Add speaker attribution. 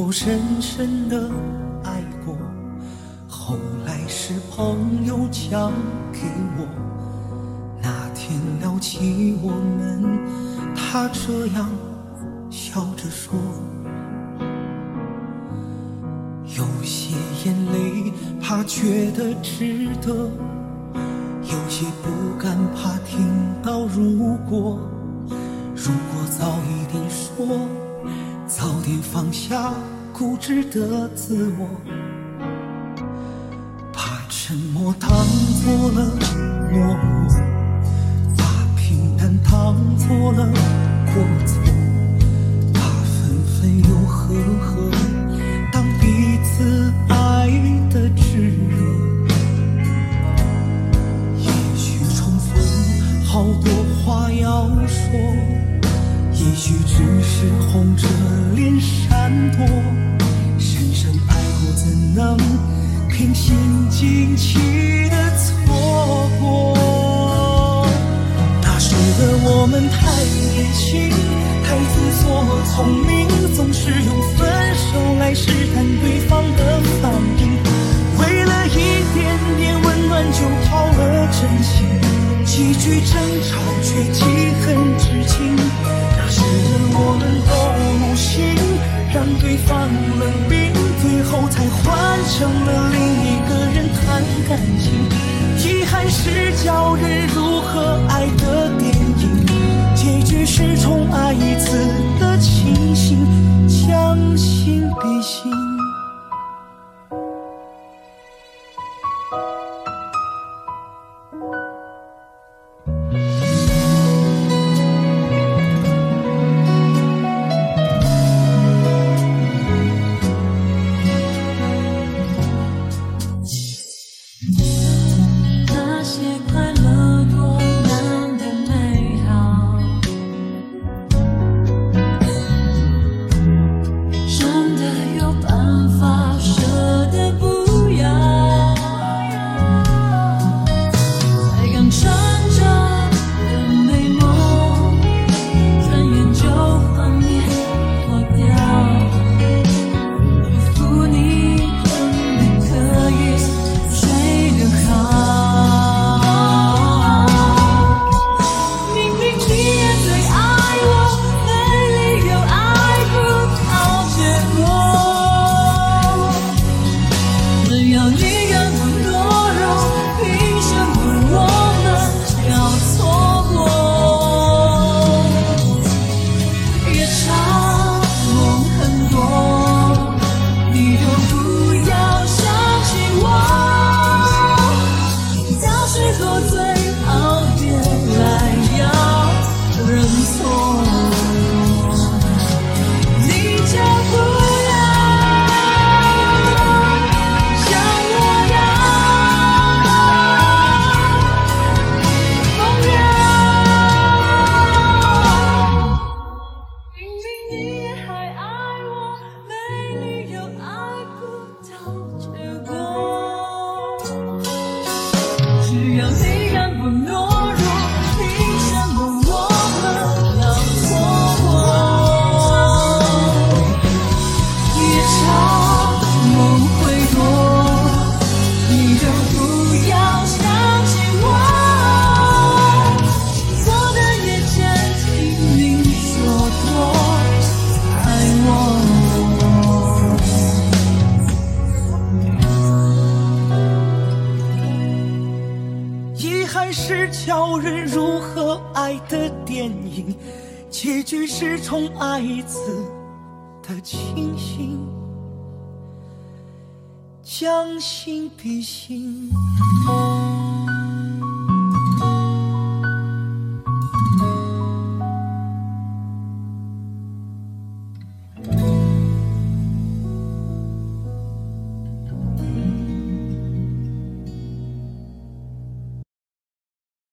Speaker 1: 我深深的爱过，后来是朋友讲给我。那天聊起我们，他这样笑着说。有些眼泪怕觉得值得，有些不甘怕听到如果。如果早一点说，早点放下固执的自我，把沉默当作了懦弱，把平淡当作了过错，把分分又合合当彼此爱的炙热。也许重逢好多话要说。也许只是红着闪躲，深深爱过怎能平心静气的错过？那时的我们太年轻，太自作聪明，总是用分手来试探对方的反应。为了一点点温暖就抛了真心，几句争吵却成了另一个人谈感情。遗憾是教人如何爱的电影，结局是重爱一次的
Speaker 2: 你
Speaker 1: 教人如何爱的电影，结局是重爱一次的清醒，将心比心。